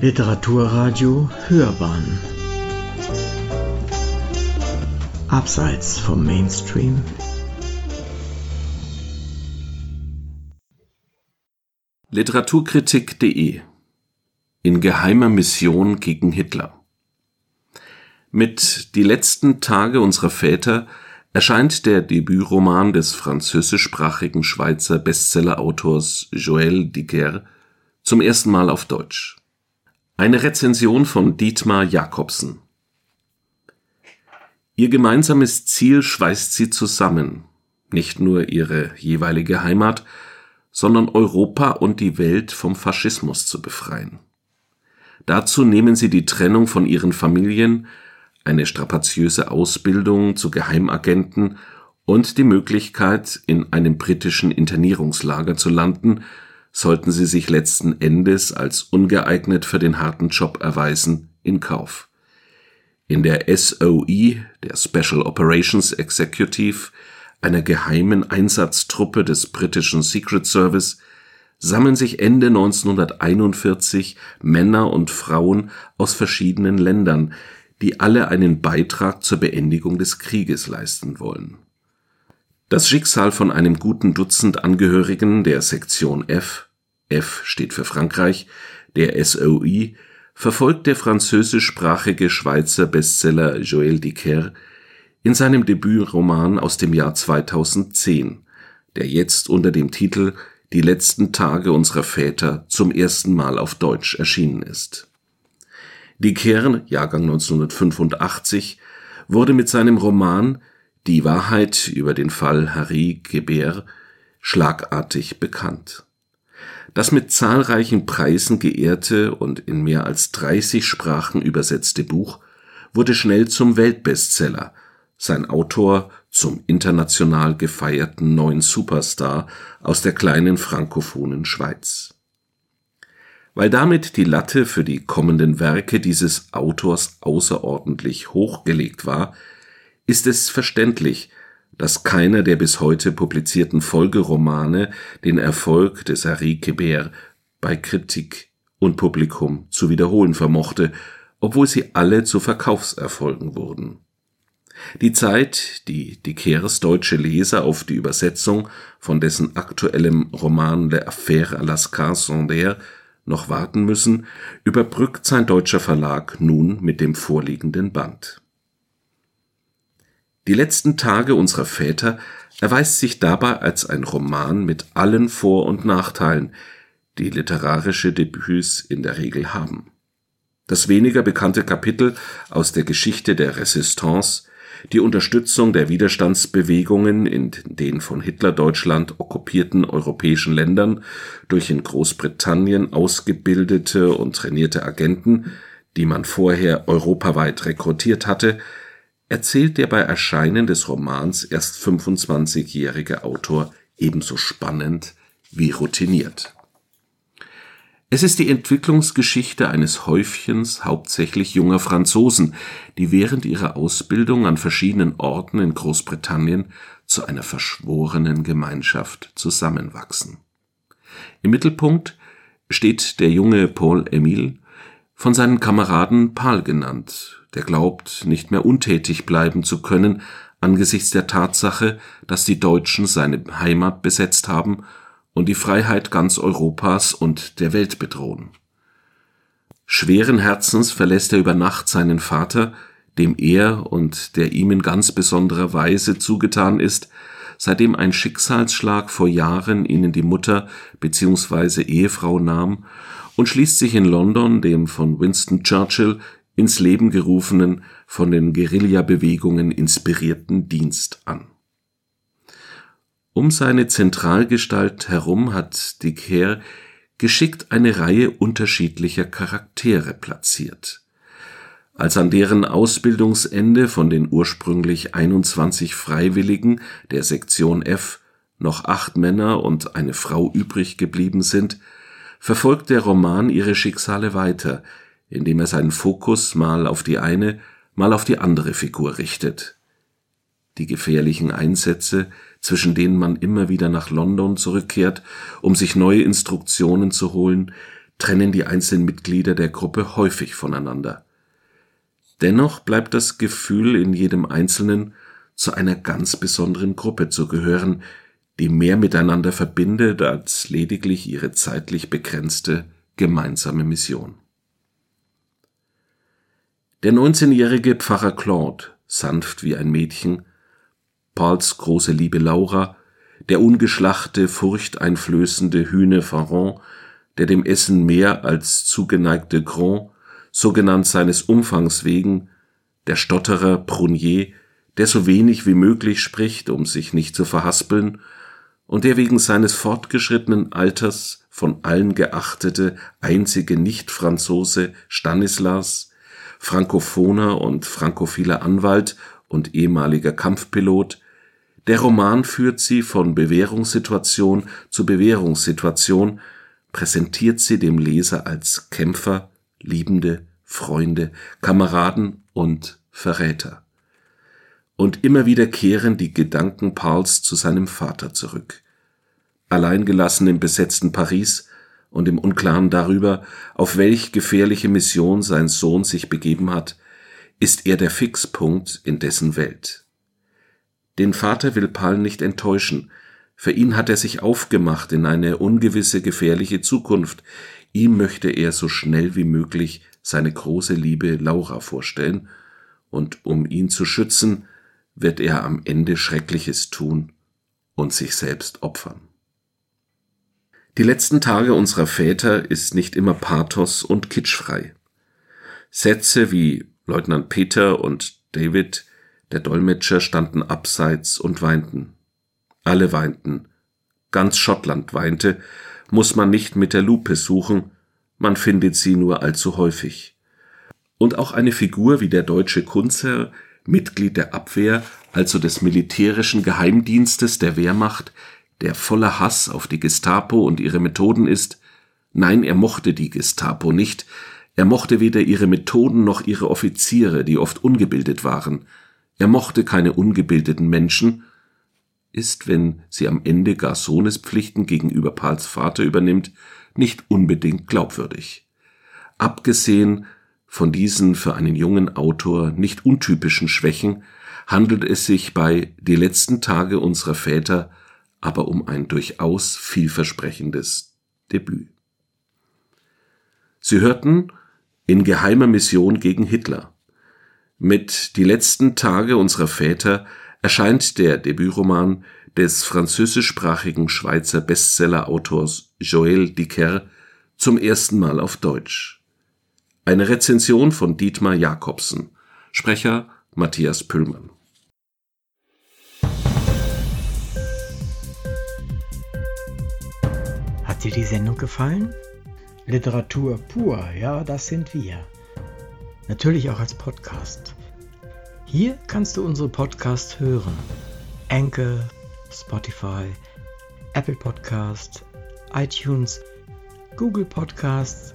Literaturradio Hörbahn. Abseits vom Mainstream. Literaturkritik.de In geheimer Mission gegen Hitler. Mit Die letzten Tage unserer Väter erscheint der Debütroman des französischsprachigen Schweizer Bestseller-Autors Joël Dicker zum ersten Mal auf Deutsch. Eine Rezension von Dietmar Jakobsen. Ihr gemeinsames Ziel schweißt sie zusammen, nicht nur ihre jeweilige Heimat, sondern Europa und die Welt vom Faschismus zu befreien. Dazu nehmen sie die Trennung von ihren Familien, eine strapaziöse Ausbildung zu Geheimagenten und die Möglichkeit, in einem britischen Internierungslager zu landen, sollten sie sich letzten Endes als ungeeignet für den harten Job erweisen, in Kauf. In der SOE, der Special Operations Executive, einer geheimen Einsatztruppe des britischen Secret Service, sammeln sich Ende 1941 Männer und Frauen aus verschiedenen Ländern, die alle einen Beitrag zur Beendigung des Krieges leisten wollen. Das Schicksal von einem guten Dutzend Angehörigen der Sektion F F steht für Frankreich der SOE verfolgt der französischsprachige Schweizer Bestseller Joël Dicker in seinem Debütroman aus dem Jahr 2010, der jetzt unter dem Titel Die letzten Tage unserer Väter zum ersten Mal auf Deutsch erschienen ist. Die Kern, Jahrgang 1985, wurde mit seinem Roman Die Wahrheit über den Fall Harry Geber schlagartig bekannt. Das mit zahlreichen Preisen geehrte und in mehr als 30 Sprachen übersetzte Buch wurde schnell zum Weltbestseller, sein Autor zum international gefeierten neuen Superstar aus der kleinen frankophonen Schweiz weil damit die Latte für die kommenden Werke dieses Autors außerordentlich hochgelegt war, ist es verständlich, dass keiner der bis heute publizierten Folgeromane den Erfolg des Henri Quebert bei Kritik und Publikum zu wiederholen vermochte, obwohl sie alle zu Verkaufserfolgen wurden. Die Zeit, die die Kehres deutsche Leser auf die Übersetzung von dessen aktuellem Roman Le Affaire à Lascar Sondaire noch warten müssen, überbrückt sein deutscher Verlag nun mit dem vorliegenden Band. Die letzten Tage unserer Väter erweist sich dabei als ein Roman mit allen Vor- und Nachteilen, die literarische Debüts in der Regel haben. Das weniger bekannte Kapitel aus der Geschichte der Resistance die Unterstützung der Widerstandsbewegungen in den von Hitler-Deutschland okkupierten europäischen Ländern durch in Großbritannien ausgebildete und trainierte Agenten, die man vorher europaweit rekrutiert hatte, erzählt der bei Erscheinen des Romans erst 25-jährige Autor ebenso spannend wie routiniert es ist die Entwicklungsgeschichte eines Häufchens hauptsächlich junger Franzosen, die während ihrer Ausbildung an verschiedenen Orten in Großbritannien zu einer verschworenen Gemeinschaft zusammenwachsen. Im Mittelpunkt steht der junge Paul Emile, von seinen Kameraden Paul genannt, der glaubt, nicht mehr untätig bleiben zu können angesichts der Tatsache, dass die Deutschen seine Heimat besetzt haben und die Freiheit ganz Europas und der Welt bedrohen. Schweren Herzens verlässt er über Nacht seinen Vater, dem er und der ihm in ganz besonderer Weise zugetan ist, seitdem ein Schicksalsschlag vor Jahren ihnen die Mutter bzw. Ehefrau nahm, und schließt sich in London dem von Winston Churchill ins Leben gerufenen, von den Guerillabewegungen inspirierten Dienst an um seine Zentralgestalt herum hat de Decker geschickt eine Reihe unterschiedlicher Charaktere platziert. Als an deren Ausbildungsende von den ursprünglich 21 Freiwilligen der Sektion F noch acht Männer und eine Frau übrig geblieben sind, verfolgt der Roman ihre Schicksale weiter, indem er seinen Fokus mal auf die eine, mal auf die andere Figur richtet. Die gefährlichen Einsätze, zwischen denen man immer wieder nach London zurückkehrt, um sich neue Instruktionen zu holen, trennen die einzelnen Mitglieder der Gruppe häufig voneinander. Dennoch bleibt das Gefühl in jedem Einzelnen, zu einer ganz besonderen Gruppe zu gehören, die mehr miteinander verbindet als lediglich ihre zeitlich begrenzte gemeinsame Mission. Der 19-jährige Pfarrer Claude, sanft wie ein Mädchen, Pauls große Liebe Laura, der ungeschlachte, furchteinflößende Hühne Faron, der dem Essen mehr als zugeneigte Grand, so genannt seines Umfangs wegen, der Stotterer Prunier, der so wenig wie möglich spricht, um sich nicht zu verhaspeln, und der wegen seines fortgeschrittenen Alters von allen geachtete einzige Nicht-Franzose Stanislas, Frankophoner und frankophiler Anwalt und ehemaliger Kampfpilot, der Roman führt sie von Bewährungssituation zu Bewährungssituation, präsentiert sie dem Leser als Kämpfer, Liebende, Freunde, Kameraden und Verräter. Und immer wieder kehren die Gedanken Pauls zu seinem Vater zurück. Alleingelassen im besetzten Paris und im Unklaren darüber, auf welch gefährliche Mission sein Sohn sich begeben hat, ist er der Fixpunkt in dessen Welt. Den Vater will Paul nicht enttäuschen. Für ihn hat er sich aufgemacht in eine ungewisse, gefährliche Zukunft. Ihm möchte er so schnell wie möglich seine große Liebe Laura vorstellen, und um ihn zu schützen, wird er am Ende Schreckliches tun und sich selbst opfern. Die letzten Tage unserer Väter ist nicht immer Pathos und kitschfrei. Sätze wie Leutnant Peter und David der Dolmetscher standen abseits und weinten. Alle weinten. Ganz Schottland weinte, muss man nicht mit der Lupe suchen, man findet sie nur allzu häufig. Und auch eine Figur wie der deutsche Kunzer, Mitglied der Abwehr, also des militärischen Geheimdienstes der Wehrmacht, der voller Hass auf die Gestapo und ihre Methoden ist, nein, er mochte die Gestapo nicht, er mochte weder ihre Methoden noch ihre Offiziere, die oft ungebildet waren, er mochte keine ungebildeten Menschen, ist, wenn sie am Ende gar Sohnespflichten gegenüber Pals Vater übernimmt, nicht unbedingt glaubwürdig. Abgesehen von diesen für einen jungen Autor nicht untypischen Schwächen handelt es sich bei Die letzten Tage unserer Väter aber um ein durchaus vielversprechendes Debüt. Sie hörten in geheimer Mission gegen Hitler mit Die letzten Tage unserer Väter erscheint der Debütroman des französischsprachigen Schweizer Bestseller-Autors Joël Dicker zum ersten Mal auf Deutsch. Eine Rezension von Dietmar Jakobsen. Sprecher Matthias Püllmann. Hat dir die Sendung gefallen? Literatur pur, ja, das sind wir natürlich auch als Podcast. Hier kannst du unsere Podcasts hören. Anchor, Spotify, Apple Podcast, iTunes, Google Podcasts,